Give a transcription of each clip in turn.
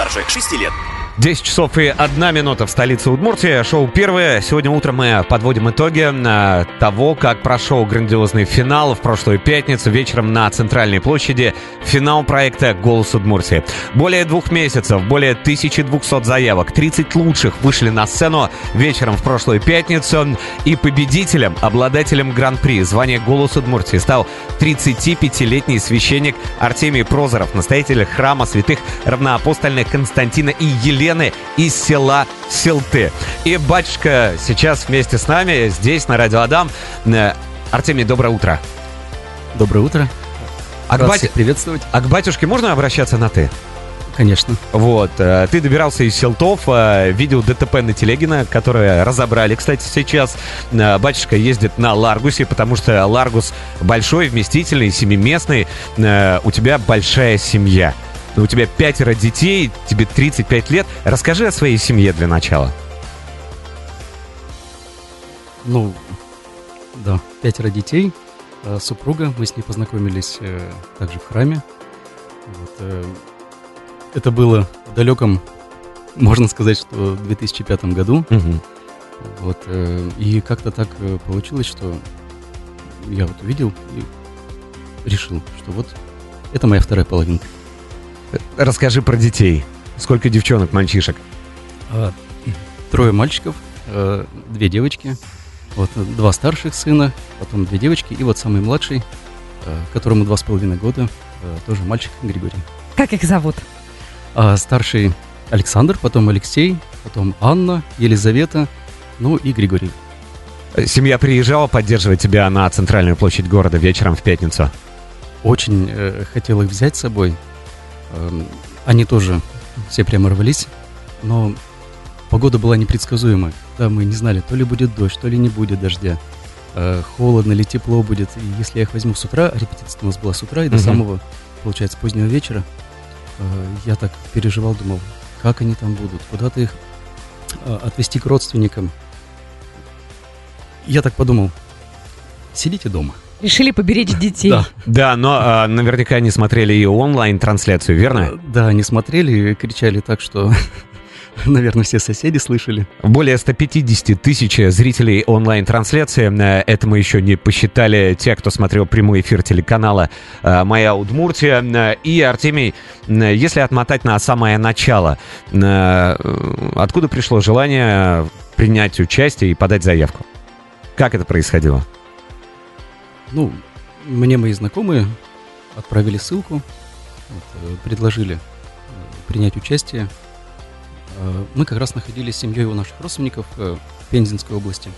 старше 6 лет. 10 часов и одна минута в столице Удмуртии. Шоу первое. Сегодня утром мы подводим итоги э, того, как прошел грандиозный финал в прошлую пятницу вечером на Центральной площади. Финал проекта «Голос Удмуртии». Более двух месяцев, более 1200 заявок, 30 лучших вышли на сцену вечером в прошлую пятницу. И победителем, обладателем гран-при звания «Голос Удмуртии» стал 35-летний священник Артемий Прозоров, настоятель храма святых равноапостольных Константина и Елены из села Селты. И батюшка сейчас вместе с нами здесь, на Радио Адам. Э, Артемий, доброе утро. Доброе утро. А к, бать- приветствовать. а к батюшке можно обращаться на «ты»? Конечно. Вот, э, ты добирался из Селтов, э, видел ДТП на Телегина, которое разобрали, кстати, сейчас. Батюшка ездит на Ларгусе, потому что Ларгус большой, вместительный, семиместный. У тебя большая семья. У тебя пятеро детей, тебе 35 лет. Расскажи о своей семье для начала. Ну, да, пятеро детей, э, супруга. Мы с ней познакомились э, также в храме. Вот, э, это было в далеком, можно сказать, что в 2005 году. Вот, э, и как-то так получилось, что я вот увидел и решил, что вот это моя вторая половинка. Расскажи про детей. Сколько девчонок, мальчишек? А, Трое мальчиков, э, две девочки. Вот два старших сына, потом две девочки, и вот самый младший, э, которому два с половиной года, э, тоже мальчик Григорий. Как их зовут? А старший Александр, потом Алексей, потом Анна, Елизавета, ну и Григорий. Семья приезжала поддерживать тебя на центральную площадь города вечером в пятницу. Очень э, хотел их взять с собой. Эм, они тоже все прямо рвались, но погода была непредсказуемая. Да, мы не знали, то ли будет дождь, то ли не будет дождя. Э, холодно ли, тепло будет. И если я их возьму с утра, а репетиция у нас была с утра и до Мгм. самого, получается, позднего вечера, э, я так переживал, думал, как они там будут, куда-то их э, отвезти к родственникам. Я так подумал, сидите дома. Решили поберечь детей. Да. Да, но а, наверняка они смотрели и онлайн-трансляцию, верно? Да, они смотрели и кричали так, что, наверное, все соседи слышали. Более 150 тысяч зрителей онлайн-трансляции. Э, Это мы еще не посчитали те, кто смотрел прямой эфир телеканала э, «Моя Удмуртия». Э, И, Артемий, если отмотать на самое начало, откуда пришло желание принять участие и подать заявку? Как это происходило? Ну, мне мои знакомые отправили ссылку, вот, э, предложили э, принять участие. Э, Мы как раз находились с семьей у наших родственников в Пензенской области.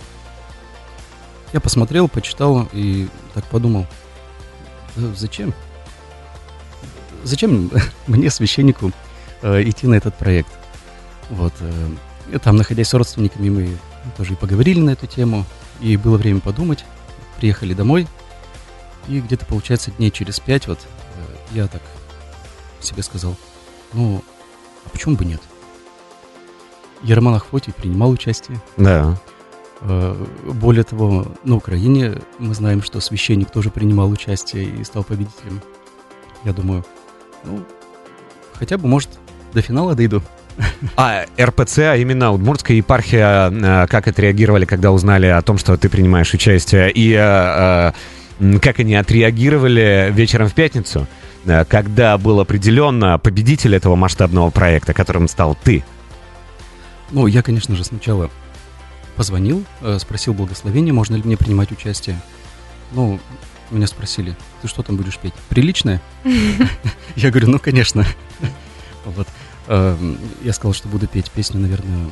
Я посмотрел, почитал и так подумал, «Да зачем? Зачем мне, священнику, идти на этот проект? Вот. Там, находясь с родственниками, мы тоже и поговорили на эту тему, и было время подумать. Приехали домой, и где-то, получается, дней через пять вот э, я так себе сказал, ну, а почему бы нет? Ерман Ахфотий принимал участие. Да. Э, Более того, на Украине мы знаем, что священник тоже принимал участие и стал победителем. Я думаю, ну, хотя бы, может, до финала дойду. А РПЦ, а именно Удмуртская епархия, э, как отреагировали, когда узнали о том, что ты принимаешь участие? И как они отреагировали вечером в пятницу, э, когда был определен победитель этого масштабного проекта, которым стал ты? Ну, я, конечно же, сначала позвонил, э, спросил благословения, можно ли мне принимать участие. Ну, меня спросили, ты что там будешь петь? Приличное? Я говорю, ну, конечно. Вот. Эм, Я сказал, что буду петь песню, наверное,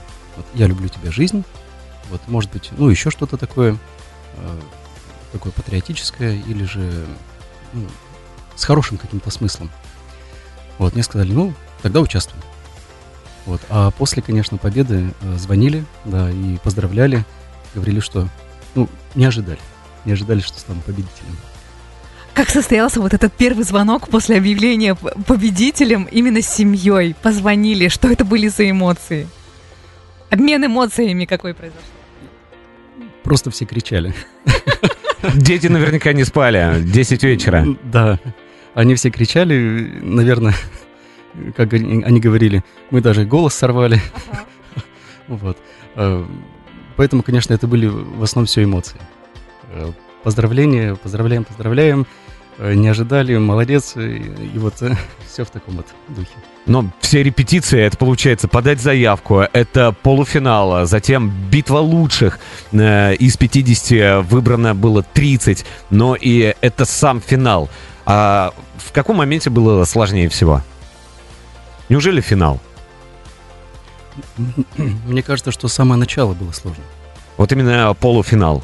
«Я люблю тебя, жизнь». Вот, может быть, ну, еще что-то такое, э, такое патриотическое или же ну, с хорошим каким-то смыслом. Вот, мне сказали, ну, тогда участвуем. Вот. А после, конечно, победы э, звонили, да, и поздравляли, говорили, что, ну, не ожидали, не ожидали, что стану победителем. Как состоялся вот этот первый звонок после объявления победителем именно с семьей? Позвонили, что это были за эмоции? Обмен эмоциями какой произошел? Просто все кричали. Дети наверняка не спали. 10 вечера. Да, они все кричали, наверное, как они, говорили, мы даже голос сорвали. Вот. Э, Поэтому, конечно, это были в основном все эмоции. Э, Поздравления, поздравляем, поздравляем. Э, Не ожидали, молодец. И, и вот все в таком вот духе. Но все репетиции, это получается подать заявку, это полуфинал, а затем битва лучших. Э, Из 50 выбрано было 30, но и это сам финал. А в каком моменте было сложнее всего? Неужели финал? Мне кажется, что самое начало было сложно. Вот именно полуфинал.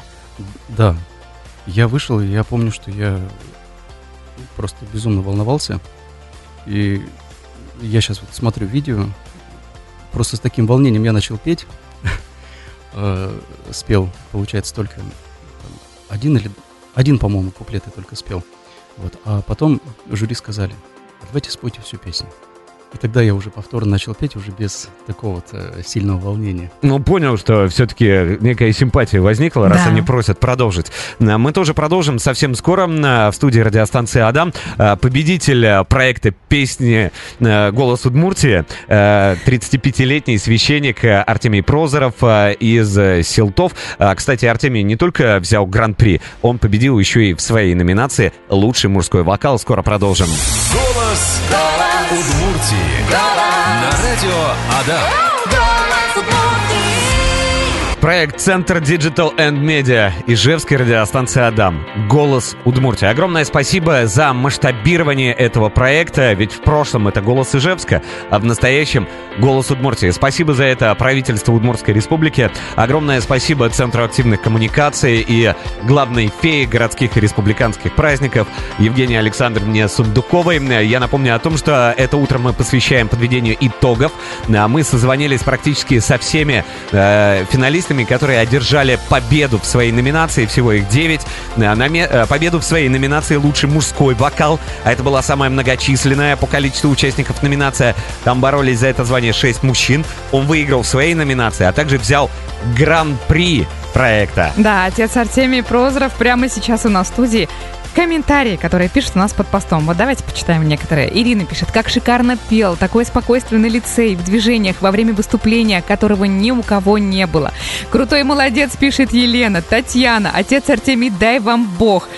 Да. Я вышел, и я помню, что я просто безумно волновался. И я сейчас вот смотрю видео, просто с таким волнением я начал петь. Э, Спел, получается, только один или... Один, по-моему, куплет я только спел. Вот. А потом жюри сказали, «А давайте спойте всю песню. И тогда я уже повторно начал петь, уже без такого вот э, сильного волнения. Ну, понял, что все-таки некая симпатия возникла, раз Да. они просят продолжить. А, Мы тоже продолжим совсем скоро а, в студии радиостанции «Адам». А, Победитель проекта песни «Голос Удмуртии», а, 35-летний священник Артемий Прозоров из э, Силтов. А, Кстати, Артемий не только взял гран-при, он победил еще и в своей номинации «Лучший мужской вокал». Скоро продолжим. Голос Удмуртии. На радио Адам. Проект Центр Digital and Media Ижевской радиостанции Адам. Голос Удмуртии. Огромное спасибо за масштабирование этого проекта, ведь в прошлом это Голос Ижевска, а в настоящем Голос Удмуртии. Спасибо за это правительству Удмуртской Республики. Огромное спасибо Центру активных коммуникаций и главной фее городских и республиканских праздников Евгении Александровне Сундуковой. Я напомню о том, что это утро мы посвящаем подведению итогов. А Мы созвонились практически со всеми э, финалистами, которые одержали победу в своей номинации, всего их 9. победу в своей номинации «Лучший мужской вокал», а это была самая многочисленная по количеству участников номинация. Там боролись за это звание 6 мужчин. Он выиграл в своей номинации, а также взял гран-при проекта. Да, отец Артемий Прозоров прямо сейчас у нас в студии. Комментарии, которые пишут у нас под постом. Вот давайте почитаем некоторые. Ирина пишет, как шикарно пел, такое спокойствие на лице и в движениях во время выступления, которого ни у кого не было. Крутой молодец, пишет Елена. Татьяна, отец Артемий, дай вам Бог.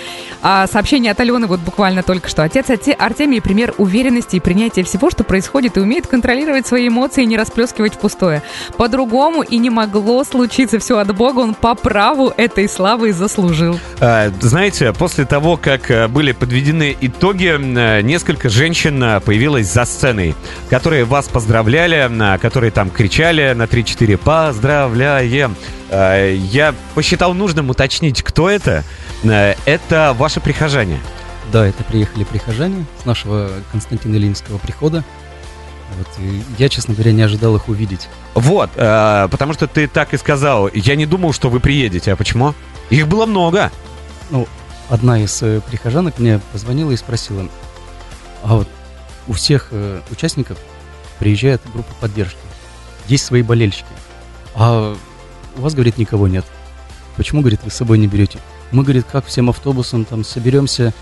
А сообщение от Алены вот буквально только что. Отец Арте- Артемий – пример уверенности и принятия всего, что происходит, и умеет контролировать свои эмоции и не расплескивать в пустое. По-другому и не могло случиться. Все от Бога, он по праву этой славы заслужил. А, Знаете, после того, как э, были подведены итоги, э, несколько женщин э, появилось за сценой, которые вас поздравляли, которые там кричали на 3-4 «Поздравляем!». Я посчитал нужным уточнить, кто это. Э, Это ваши прихожане. Да, это приехали прихожане с нашего Константина Ильинского прихода. Вот, я, честно говоря, не ожидал их увидеть. Вот, э, потому что ты так и сказал. Я не думал, что вы приедете. А почему? Их было много. Ну, одна из э, прихожанок мне позвонила и спросила, а вот у всех э, участников приезжает группа поддержки, есть свои болельщики, а у вас, говорит, никого нет. Почему, говорит, вы с собой не берете? Мы, говорит, как всем автобусом там соберемся,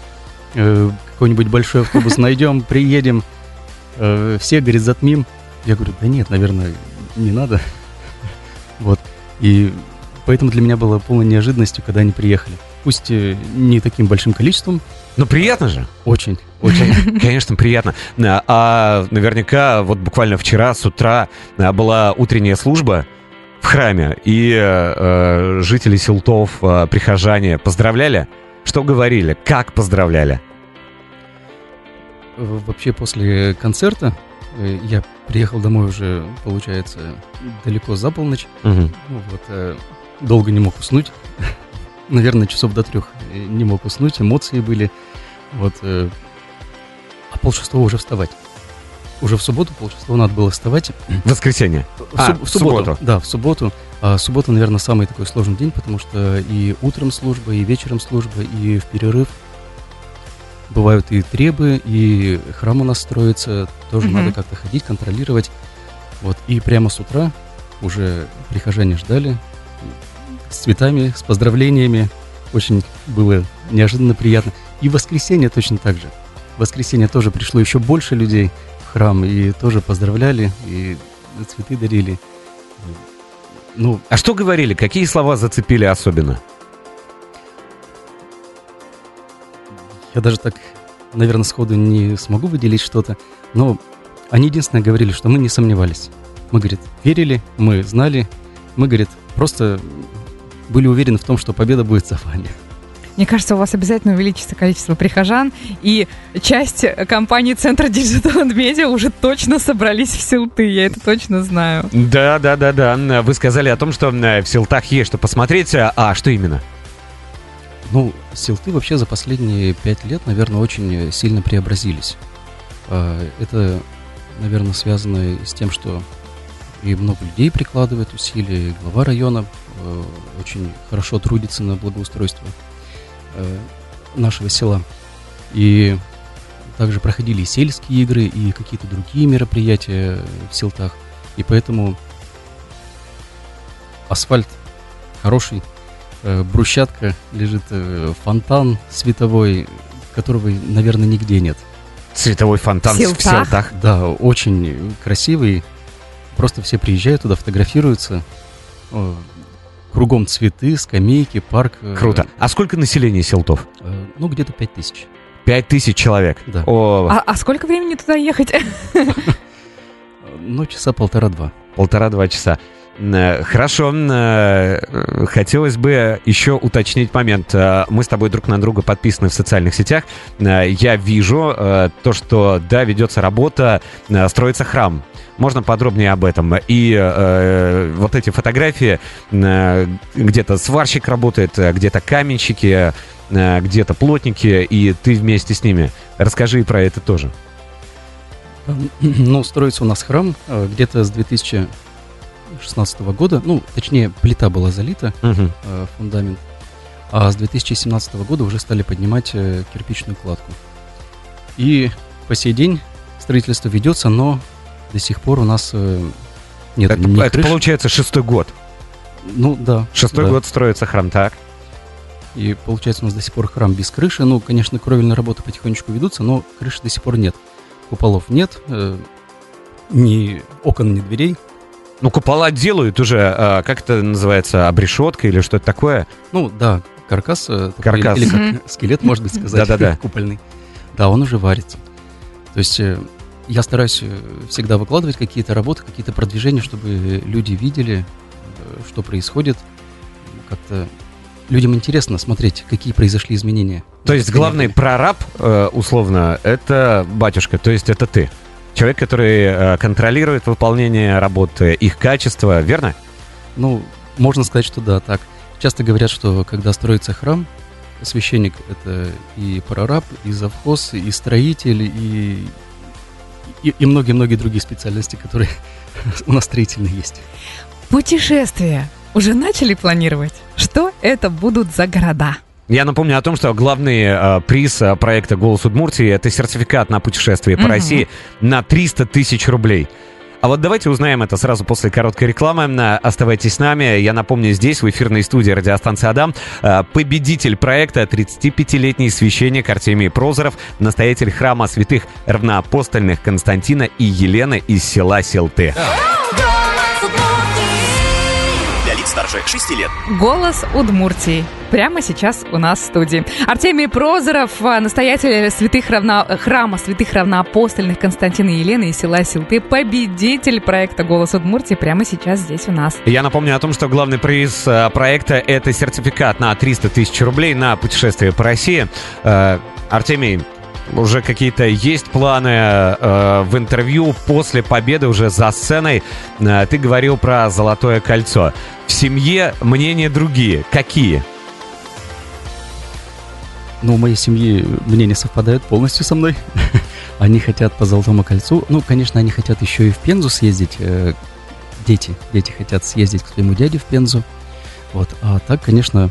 э, какой-нибудь большой автобус найдем, приедем, э, все, говорит, затмим. Я говорю, да нет, наверное, не надо. Вот. И поэтому для меня было полной неожиданностью, когда они приехали. Пусть э, не таким большим количеством, Ну, приятно же. очень, очень. Конечно, приятно. А, А наверняка вот буквально вчера с утра а, была утренняя служба в храме, и э, э, жители Силтов, э, прихожане поздравляли. Что говорили? Как поздравляли? Вообще после концерта э, я приехал домой уже, получается, далеко за полночь. Мгм. Ну вот, э, долго не мог уснуть. Наверное, часов до трех э, не мог уснуть, эмоции были. Вот, э, а полшестого уже вставать. Уже в субботу полшестого надо было вставать. Воскресенье. В, А, суб- в субботу. субботу. Да, в субботу. А суббота, наверное, самый такой сложный день, потому что и утром служба, и вечером служба, и в перерыв. Бывают и требы, и храм у нас строится, тоже Мгм. надо как-то ходить, контролировать. Вот, и прямо с утра уже прихожане ждали с цветами, с поздравлениями. Очень было неожиданно приятно. И в воскресенье точно так же. В воскресенье тоже пришло еще больше людей. Храм и тоже поздравляли, и цветы дарили. Ну, а что говорили? Какие слова зацепили особенно? Я даже так, наверное, сходу не смогу выделить что-то, но они единственное говорили, что мы не сомневались. Мы, говорит, верили, мы знали, мы, говорит, просто были уверены в том, что победа будет за вами. Мне кажется, у вас обязательно увеличится количество прихожан, и часть компании Центр Digital Media уже точно собрались в Силты, я это точно знаю. Да, да, да, да. Вы сказали о том, что в Силтах есть что посмотреть, а что именно? Ну, Силты вообще за последние пять лет, наверное, очень сильно преобразились. А, это, наверное, связано с тем, что и много людей прикладывает усилия, и глава района э, очень хорошо трудится на благоустройство Э, нашего села. И также проходили и сельские игры, и какие-то другие мероприятия в селтах. И поэтому асфальт хороший, э, брусчатка лежит, э, фонтан световой, которого, наверное, нигде нет. Световой фонтан в селтах? в селтах? Да, очень красивый. Просто все приезжают туда, фотографируются. Кругом цветы, скамейки, парк. Э, Круто. А сколько населения Селтов? Э, ну, где-то пять тысяч. Пять тысяч человек? Да. О... А, а сколько времени туда ехать? Ну, часа полтора-два. Полтора-два часа. Э, хорошо. Хотелось бы еще уточнить момент. Мы с тобой друг на друга подписаны в социальных сетях. Я вижу то, что, да, ведется работа, строится храм можно подробнее об этом? И э, вот эти фотографии, э, где-то сварщик работает, э, где-то каменщики, э, где-то плотники, и ты вместе с ними. Расскажи про это тоже. Ну, строится у нас храм э, где-то с 2016 года. Ну, точнее, плита была залита, угу. фундамент. А с 2017 года уже стали поднимать кирпичную кладку. И по сей день строительство ведется, но до сих пор у нас э, нет это, ни это крыш. получается шестой год. Ну да. Шестой да. год строится храм, так. И получается у нас до сих пор храм без крыши. Ну, конечно, кровельные работы потихонечку ведутся, но крыши до сих пор нет. Куполов нет, э, ни окон, ни дверей. Ну, купола делают уже, э, как это называется, обрешетка или что-то такое? Ну, да, каркас. Э, каркас. Такой, или как скелет, можно сказать, Да-да-да. купольный. Да, он уже варится. То есть э, я стараюсь э, всегда выкладывать какие-то работы, какие-то продвижения, чтобы люди видели, что происходит. Как-то людям интересно смотреть, какие произошли изменения. То есть главный прораб, условно, это батюшка, то есть это ты. Человек, который контролирует выполнение работы, их качество, верно? Ну, можно сказать, что да, так. Часто говорят, что когда строится храм, священник — это и прораб, и завхоз, и строитель, и и многие-многие другие специальности, которые у нас строительные есть. Путешествия уже начали планировать? Что это будут за города? Я напомню о том, что главный э, приз э, проекта «Голос Удмуртии» — это сертификат на путешествие по угу. России на 300 тысяч рублей. А вот давайте узнаем это сразу после короткой рекламы. Оставайтесь с нами. Я напомню, здесь, в эфирной студии радиостанции «Адам», э, победитель проекта, 35-летний священник Артемий Прозоров, настоятель храма святых равноапостольных Константина и Елены из села Селты старше 6 лет. Голос Удмуртии. Прямо сейчас у нас в студии. Артемий Прозоров, а, настоятель святых равно... храма святых равноапостольных Константина и Елены из села Силты, победитель проекта «Голос Удмуртии» прямо сейчас здесь у нас. Я напомню о том, что главный приз а, проекта — это сертификат на 300 тысяч рублей на путешествие по России. Артемий, уже какие-то есть планы э, в интервью после победы уже за сценой. Э, ты говорил про золотое кольцо. В семье мнения другие. Какие? Ну, в моей семье мнения совпадают полностью со мной. они хотят по Золотому кольцу. Ну, конечно, они хотят еще и в Пензу съездить. Э, дети. Дети хотят съездить к своему дяде в Пензу. Вот. А так, конечно,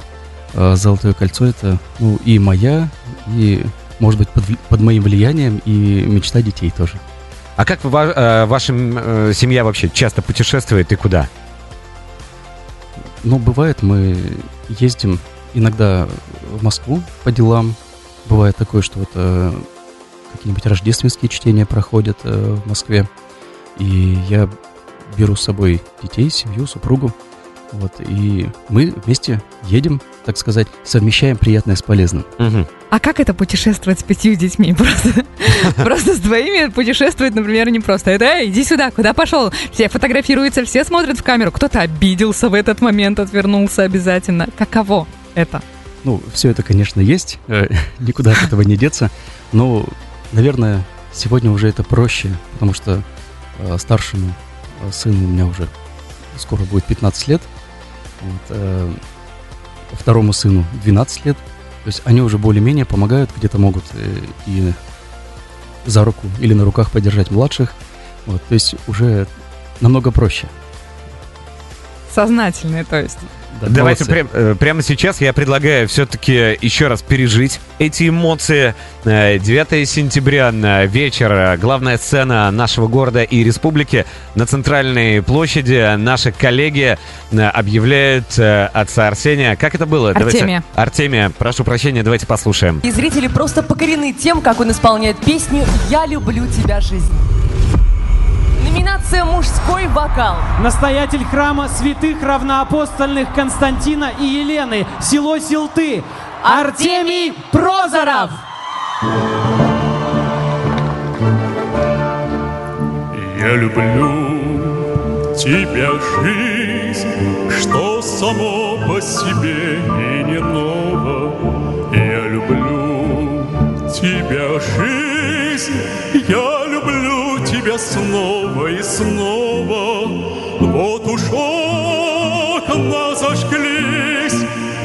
э, Золотое кольцо это ну, и моя, и может быть, под, под моим влиянием и мечта детей тоже. А как ва, э, ваша э, семья вообще часто путешествует и куда? Ну, бывает, мы ездим иногда в Москву по делам. Бывает такое, что вот э, какие-нибудь рождественские чтения проходят в Москве. И я беру с собой детей, семью, супругу. Вот, и мы вместе едем, так сказать, совмещаем приятное с полезным. Мгм. А как это путешествовать с пятью детьми? Просто, просто с двоими путешествовать, например, не просто. Это, эй, иди сюда, куда пошел? Все фотографируются, все смотрят в камеру. Кто-то обиделся в этот момент, отвернулся обязательно. Каково это? Ну, все это, конечно, есть, э, никуда от этого не деться, но, наверное, сегодня уже это проще, потому что э, старшему э, сыну у меня уже скоро будет 15 лет, вот, э, второму сыну 12 лет, то есть они уже более-менее помогают, где-то могут э, и за руку или на руках подержать младших, вот, то есть уже намного проще. Сознательные, то есть. Да, Давайте прям- э, прямо сейчас я предлагаю все-таки еще раз пережить эти эмоции. Э, 9 сентября, э, вечер, э, главная сцена нашего города и республики. На центральной площади наши коллеги э, объявляют э, отца Арсения. Как это было? Давайте- Артемия. Артемия, прошу прощения, давайте послушаем. И зрители просто покорены тем, как он исполняет песню «Я люблю тебя, жизнь». Номинация «Мужской вокал». Настоятель храма святых равноапостольных Константина и Елены, село Силты, Артемий Прозоров. Я люблю тебя, жизнь, что само по себе и не ново. Я люблю тебя, жизнь, я люблю снова и снова. Вот уж окна зажглись,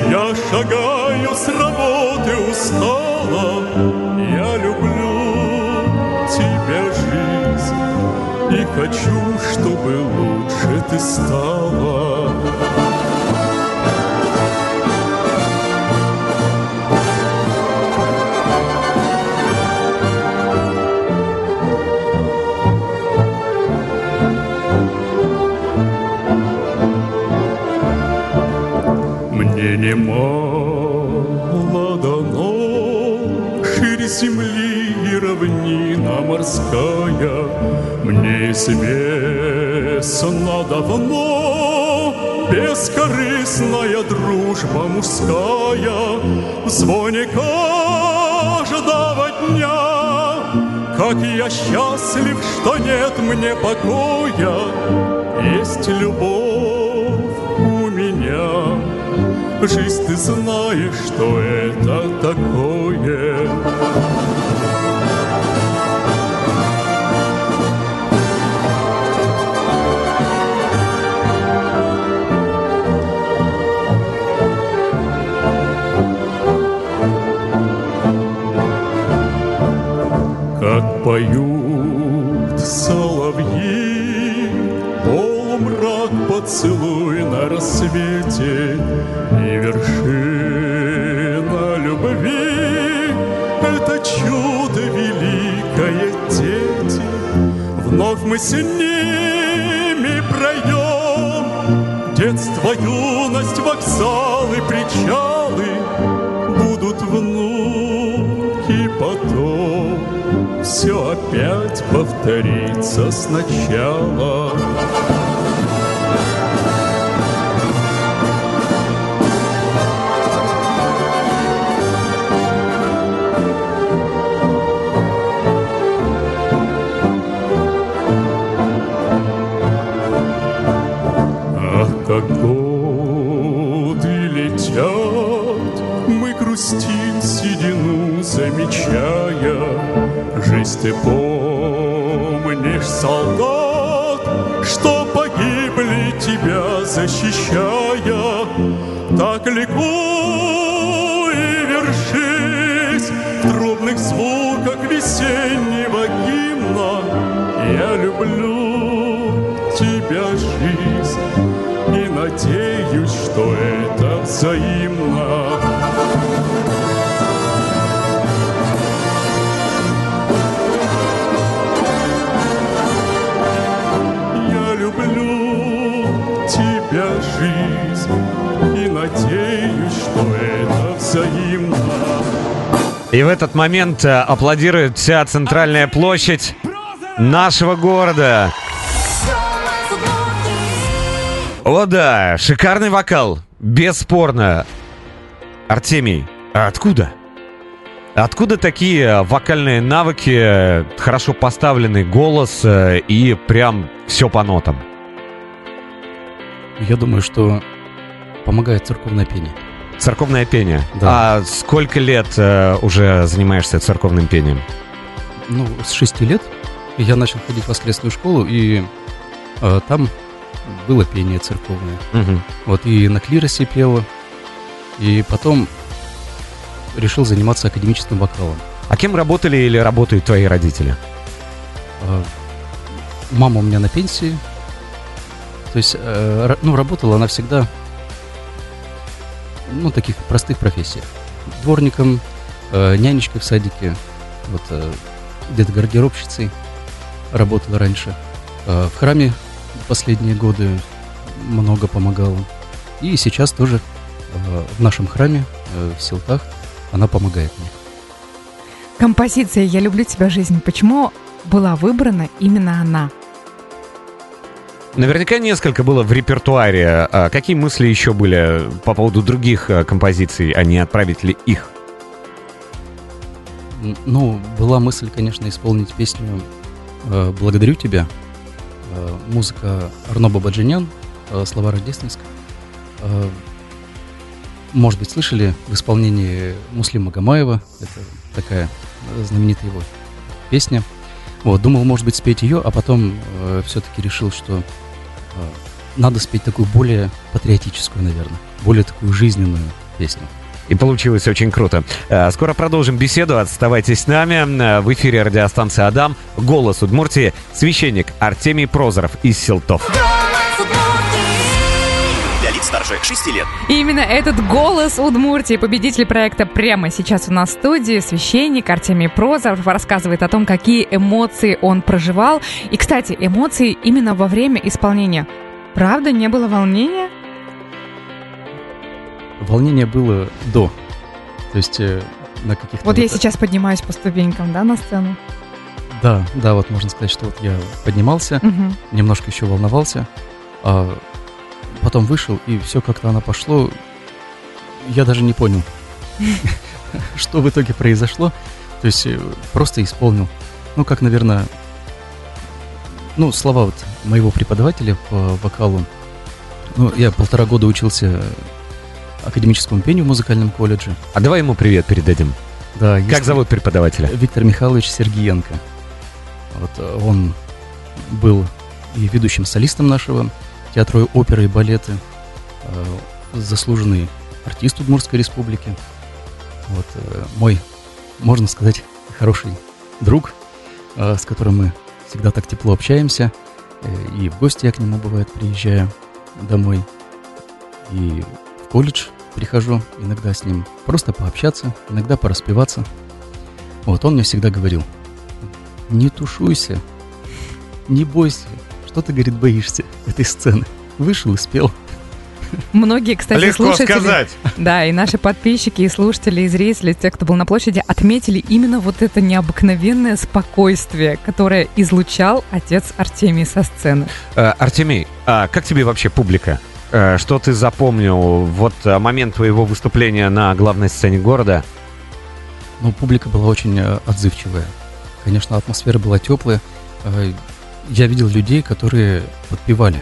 я шагаю с работы устала. Я люблю тебя, жизнь, и хочу, чтобы лучше ты стала. Немало дано Шире земли и равнина морская Мне известно давно. Бескорыстная дружба мужская В звоне каждого дня. Как я счастлив, что нет мне покоя. Есть любовь Жизнь, ты знаешь, что это такое. Как поют соловьи, поцелуй на рассвете и вершина любви. Это чудо великое, дети, вновь мы с ними пройдем. Детство, юность, вокзалы, причалы будут внуки потом. Все опять повторится сначала. Жизнь ты помнишь, солдат, что погибли тебя защищая. Так ликуй и вершись в трубных звуках весеннего гимна. Я люблю тебя, жизнь, и надеюсь, что это взаимно. И в этот момент э, аплодирует вся центральная площадь нашего города. О да, шикарный вокал, бесспорно. Артемий, а откуда? Откуда такие вокальные навыки, хорошо поставленный голос э, и прям все по нотам? Я думаю, что помогает церковное пение. Церковное пение. Да. А сколько лет э, уже занимаешься церковным пением? Ну, с 6 лет я начал ходить в воскресную школу, и э, там было пение церковное. Мгм. Вот и на клиросе пела, и потом решил заниматься академическим вокалом. А кем работали или работают твои родители? А, Мама у меня на пенсии. То есть, э, ну, работала она всегда, ну, таких простых профессиях. Дворником, э, нянечкой в садике, вот, э, где-то гардеробщицей работала раньше. Э, в храме последние годы много помогала. И сейчас тоже э, в нашем храме, э, в Селтах, она помогает мне. Композиция «Я люблю тебя, жизнь». Почему была выбрана именно она? Наверняка несколько было в репертуаре. А какие мысли еще были по поводу других э, композиций, а не отправить ли их? Ну, была мысль, конечно, исполнить песню э, «Благодарю тебя». Э, Музыка Арно Бабаджанян, э, слова Рождественского. Э, Может быть, слышали в исполнении Муслима Магомаева. Это такая э, знаменитая его песня. Вот, думал, может быть, спеть ее, а потом все-таки решил, что э, надо спеть такую более патриотическую, наверное, более такую жизненную песню. И получилось очень круто. Э, Скоро продолжим беседу. Оставайтесь с нами. Э, В эфире радиостанция «Адам». Голос Удмуртии. Священник Артемий Прозоров из Селтов. Лиц старше 6 лет. И именно этот голос Удмуртии, победитель проекта прямо сейчас у нас в студии, священник Артемий Прозоров, рассказывает о том, какие эмоции он проживал. И, кстати, эмоции именно во время исполнения. Правда, не было волнения? Волнение было до. То есть э, на каких-то... Вот я сейчас поднимаюсь по ступенькам, да, на сцену? Да, да, вот можно сказать, что вот я поднимался, Мгм. немножко еще волновался, а потом вышел, и все как-то оно пошло. Я даже не понял, что в итоге произошло. То есть э, просто исполнил. Ну, как, наверное, ну, слова вот моего преподавателя по вокалу. Ну, я полтора года учился академическому пению в музыкальном колледже. А давай ему привет передадим. Да, Как зовут преподавателя? Виктор Михайлович Сергиенко. Вот э, он был и ведущим солистом нашего театра оперы и балеты, э, заслуженный артист Удмуртской республики. Вот э, мой, можно сказать, хороший друг, э, с которым мы всегда так тепло общаемся. И в гости я к нему бывает приезжаю домой. И в колледж прихожу иногда с ним просто пообщаться, иногда пораспеваться. Вот он мне всегда говорил, не тушуйся, не бойся, что ты, говорит, боишься этой сцены. Вышел и спел. Многие, кстати, слушатели... Да, и наши подписчики, и слушатели, и зрители, те, кто был на площади, отметили именно вот это необыкновенное спокойствие, которое излучал отец Артемий со сцены. Э, Артемий, а как тебе вообще публика? Э, Что ты запомнил? Вот э, момент твоего выступления на главной сцене города. Но публика была очень отзывчивая. Конечно, атмосфера была теплая. Я видел людей, которые подпевали.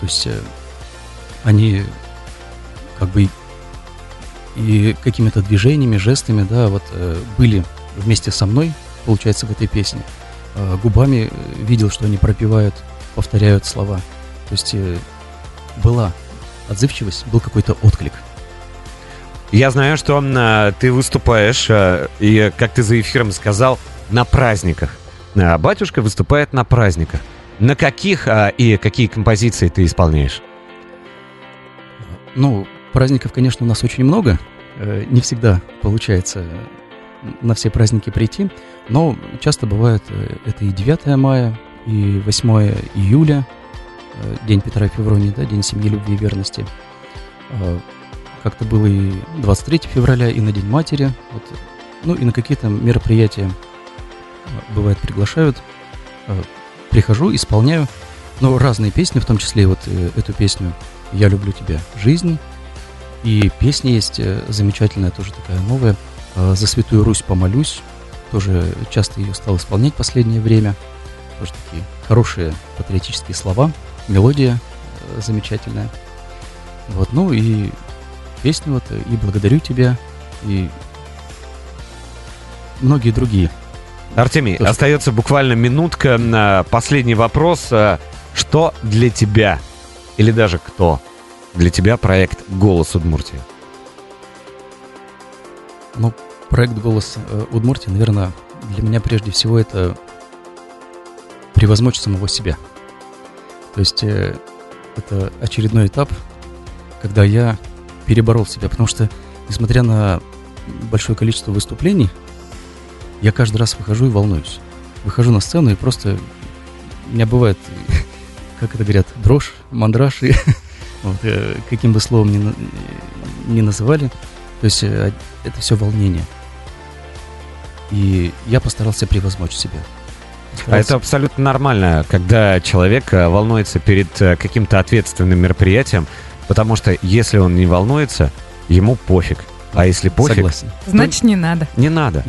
То есть э, они как бы и какими-то движениями, жестами, да, вот э, были вместе со мной, получается, в этой песне. Э, Губами видел, что они пропевают, повторяют слова. То есть была отзывчивость, был какой-то отклик. Я знаю, что ты выступаешь, и, как ты за эфиром сказал, на праздниках. Э, Батюшка выступает на праздниках. На каких э, и какие композиции ты исполняешь? Ну, праздников, конечно, у нас очень много. Э, Не всегда получается на все праздники прийти, но часто бывает э, это и 9 мая, и 8 июля, э, День Петра и Февронии, да, День семьи, любви и верности. Э, Как-то было и 23 февраля, и на День матери. Вот Ну и на какие-то мероприятия, бывает, приглашают. Э, Прихожу, исполняю. Ну, разные песни, в том числе вот э, эту песню «Я люблю тебя, жизнь». И песня есть э, замечательная, тоже такая новая. «За святую Русь помолюсь». Тоже часто ее стал исполнять в последнее время. Тоже такие хорошие патриотические слова. Мелодия замечательная. Вот, ну и песни вот «И благодарю тебя», и многие другие. Артемий, Тоже. остается буквально минутка последний вопрос. А, Что для тебя, или даже кто для тебя проект «Голос Удмуртии»? Ну, проект «Голос э, Удмуртии», наверное, для меня прежде всего это превозмочь самого себя. То есть э, это очередной этап, когда я переборол себя, потому что, несмотря на большое количество выступлений, я каждый раз выхожу и волнуюсь. Выхожу на сцену и просто... У меня бывает, как это говорят, дрожь, мандраж, и вот, э, каким бы словом ни, ни называли. То есть э, это все волнение. И я постарался превозмочь себя. А это абсолютно нормально, когда человек э, волнуется перед каким-то ответственным мероприятием, потому что если он не волнуется, ему пофиг. А если пофиг, Согласен. Значит, не надо. не надо.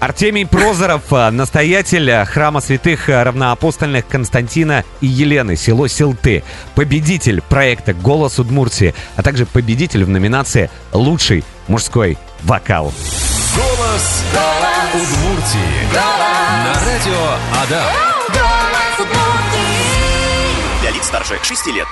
Артемий Прозоров, э, настоятель э, храма святых э, равноапостольных Константина и Елены, село Силты, победитель проекта «Голос Удмуртии», а также победитель в номинации «Лучший мужской вокал». Голос Удмуртии. На радио Адам. Для лиц старше 6 лет.